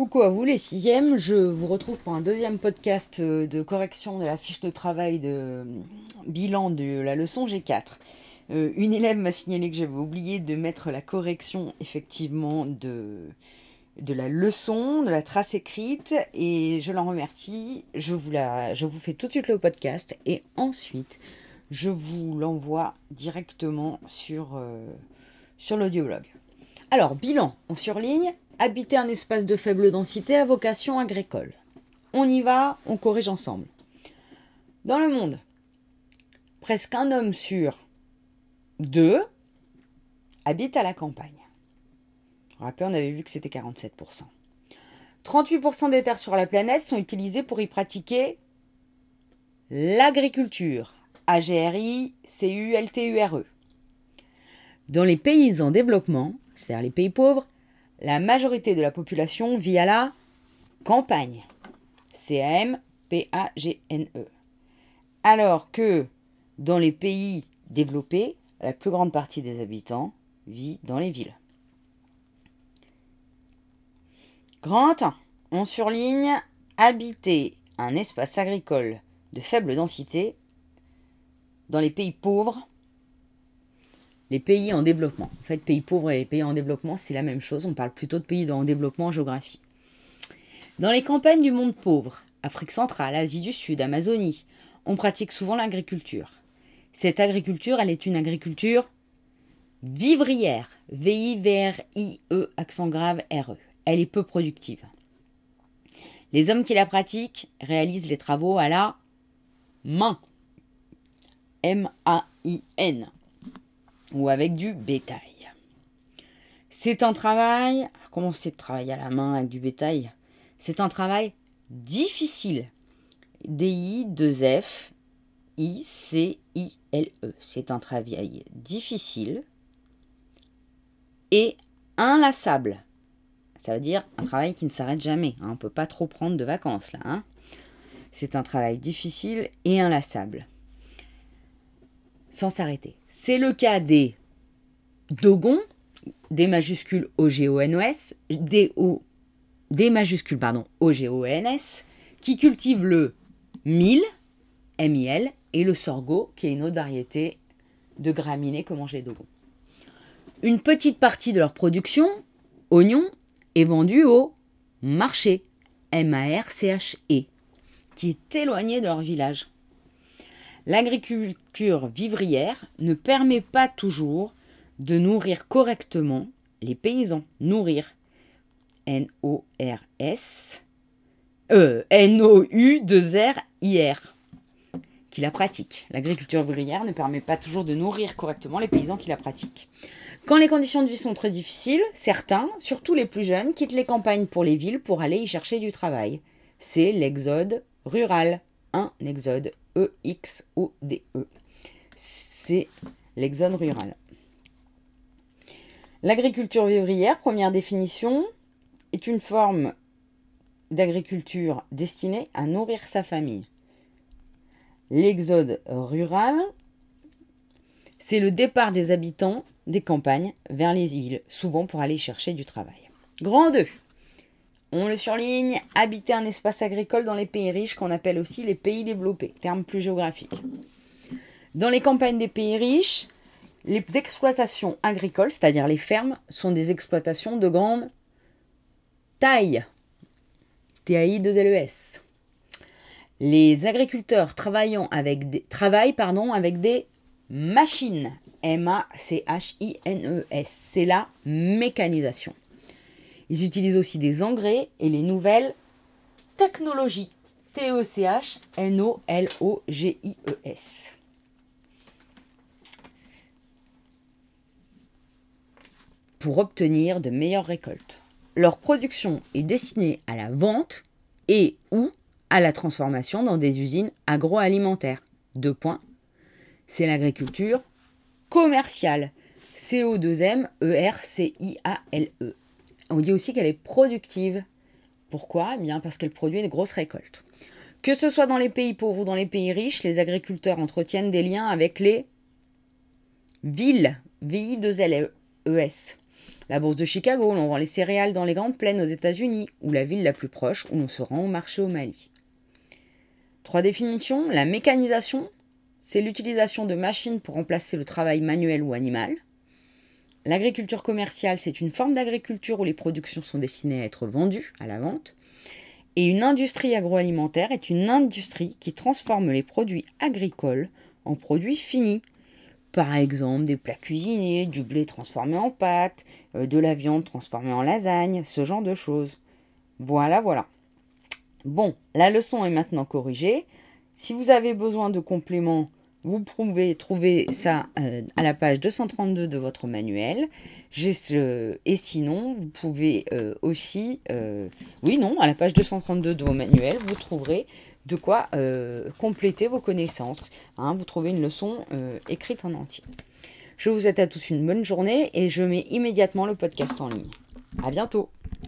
Coucou à vous les sixièmes, je vous retrouve pour un deuxième podcast euh, de correction de la fiche de travail de euh, bilan de la leçon G4. Euh, une élève m'a signalé que j'avais oublié de mettre la correction effectivement de, la leçon, de la trace écrite, et je l'en remercie. Je vous, la, je vous fais tout de suite le podcast, et ensuite je vous l'envoie directement sur, sur l'audioblog. Alors, bilan, on surligne habiter un espace de faible densité à vocation agricole. On y va, on corrige ensemble. Dans le monde, presque un homme sur deux habite à la campagne. Rappelez, on avait vu que c'était 47%. 38% des terres sur la planète sont utilisées pour y pratiquer l'agriculture. AGRI, CU, LTURE. Dans les pays en développement, c'est-à-dire les pays pauvres, la majorité de la population vit à la campagne. C-A-M-P-A-G-N-E. Alors que dans les pays développés, la plus grande partie des habitants vit dans les villes. Grand 1. On surligne habiter un espace agricole de faible densité dans les pays pauvres les pays en développement. En fait, pays pauvres et pays en développement, c'est la même chose. On parle plutôt de pays en développement en géographie. Dans les campagnes du monde pauvre, Afrique centrale, Asie du Sud, Amazonie, on pratique souvent l'agriculture. Cette agriculture, elle est une agriculture vivrière. V-I-V-R-I-E, accent grave R-E. Elle est peu productive. Les hommes qui la pratiquent réalisent les travaux à la main. M-A-I-N ou avec du bétail. C'est un travail, comment c'est de travailler à la main avec du bétail? C'est un travail difficile. D-I-2-F, I-C-I-L-E. C'est un travail difficile et inlassable. Ça veut dire un travail qui ne s'arrête jamais. Hein. On ne peut pas trop prendre de vacances là. Hein. C'est un travail difficile et inlassable sans s'arrêter. C'est le cas des dogons, des majuscules O-G-O-N-O-S, des, o, des majuscules pardon, O-G-O-N-S, qui cultivent le mil, M-I-L, et le sorgho, qui est une autre variété de graminées que mangent les dogons. Une petite partie de leur production, oignons, est vendue au marché, M-A-R-C-H-E, qui est éloigné de leur village. L'agriculture vivrière ne permet pas toujours de nourrir correctement les paysans. Nourrir. N-O-R-S. E, N-O-U-2-R-I-R. Qui la pratique. L'agriculture vivrière ne permet pas toujours de nourrir correctement les paysans qui la pratiquent. Quand les conditions de vie sont très difficiles, certains, surtout les plus jeunes, quittent les campagnes pour les villes pour aller y chercher du travail. C'est l'exode rural. Un exode E-X-O-D-E. -E. C'est l'exode rural. L'agriculture vivrière, première définition, est une forme d'agriculture destinée à nourrir sa famille. L'exode rural, c'est le départ des habitants des campagnes vers les villes, souvent pour aller chercher du travail. Grand 2. On le surligne, habiter un espace agricole dans les pays riches qu'on appelle aussi les pays développés, terme plus géographique. Dans les campagnes des pays riches, les exploitations agricoles, c'est-à-dire les fermes, sont des exploitations de grande taille. T-A-I-2-L-E-S. Les agriculteurs travaillant avec des, travaillent avec des machines. M-A-C-H-I-N-E-S. C'est la mécanisation. Ils utilisent aussi des engrais et les nouvelles technologies. T-E-C-H-N-O-L-O-G-I-E-S. Pour obtenir de meilleures récoltes. Leur production est destinée à la vente et ou à la transformation dans des usines agroalimentaires. Deux points. C'est l'agriculture commerciale. C-O-2-M-E-R-C-I-A-L-E. On dit aussi qu'elle est productive. Pourquoi? Eh bien parce qu'elle produit de grosses récoltes. Que ce soit dans les pays pauvres ou dans les pays riches, les agriculteurs entretiennent des liens avec les villes, VI2LES. La bourse de Chicago, l'on vend les céréales dans les grandes plaines aux États-Unis, ou la ville la plus proche où l'on se rend au marché au Mali. Trois définitions. La mécanisation, c'est l'utilisation de machines pour remplacer le travail manuel ou animal. L'agriculture commerciale, c'est une forme d'agriculture où les productions sont destinées à être vendues à la vente. Et une industrie agroalimentaire est une industrie qui transforme les produits agricoles en produits finis. Par exemple, des plats cuisinés, du blé transformé en pâte, euh, de la viande transformée en lasagne, ce genre de choses. Voilà, voilà. Bon, la leçon est maintenant corrigée. Si vous avez besoin de compléments vous pouvez trouver ça euh, à la page 232 de votre manuel. et sinon, vous pouvez euh, aussi, euh, oui, non, à la page 232 de vos manuels, vous trouverez de quoi compléter vos connaissances. Hein. vous trouvez une leçon écrite en entier. Je vous souhaite à tous une bonne journée et je mets immédiatement le podcast en ligne. À bientôt